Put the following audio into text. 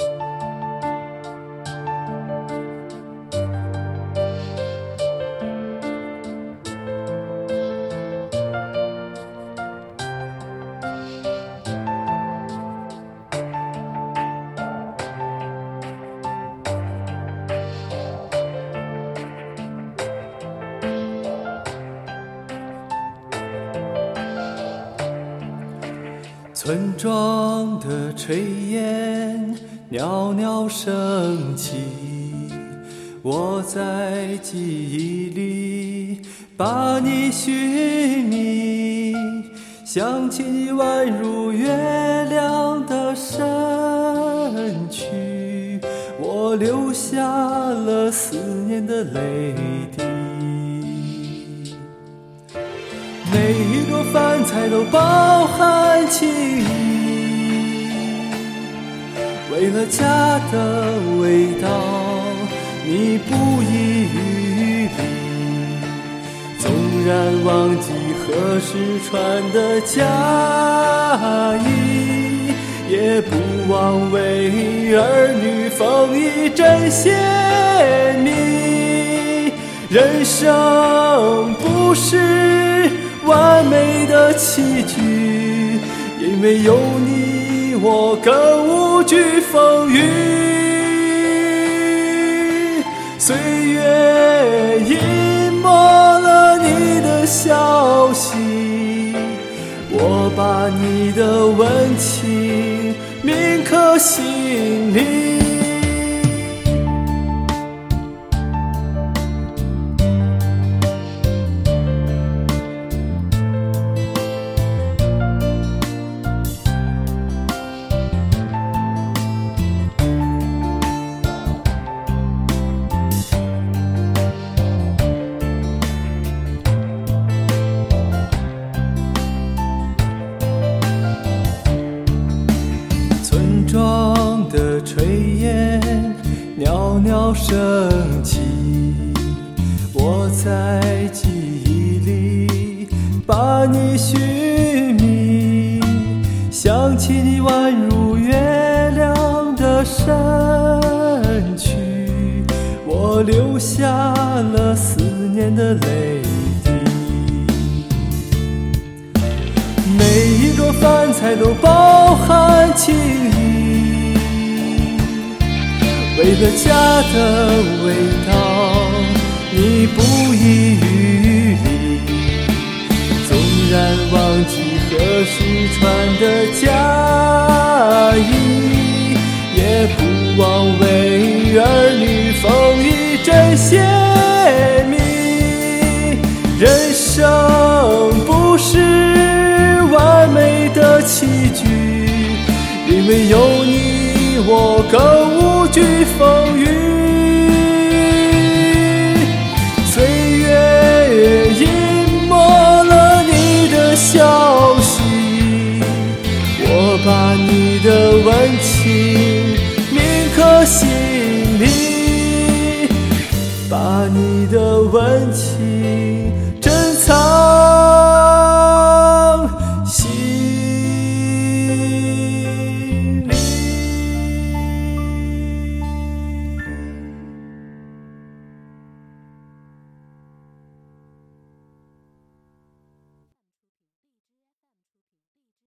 you 村庄的炊烟袅袅升起，我在记忆里把你寻觅，想起你宛如月亮的身躯，我留下了思念的泪滴。每一桌饭菜都饱含情为了家的味道，你不遗余力。纵然忘记何时穿的嫁衣，也不忘为儿女缝一针线蜜。人生不是。完美的棋局，因为有你，我更无惧风雨。岁月隐没了你的消息，我把你的温情铭刻心里。升起，我在记忆里把你寻觅，想起你宛如月亮的身躯，我留下了思念的泪滴。每一桌饭菜都饱含情意。为了家的味道，你不遗余力。纵然忘记何时穿的嫁衣，也不忘为儿女缝一针线蜜。人生不是完美的棋局，因为有你，我更无惧风雨。岁月隐没了你的消息，我把你的温情铭刻心里，把你的温情珍藏。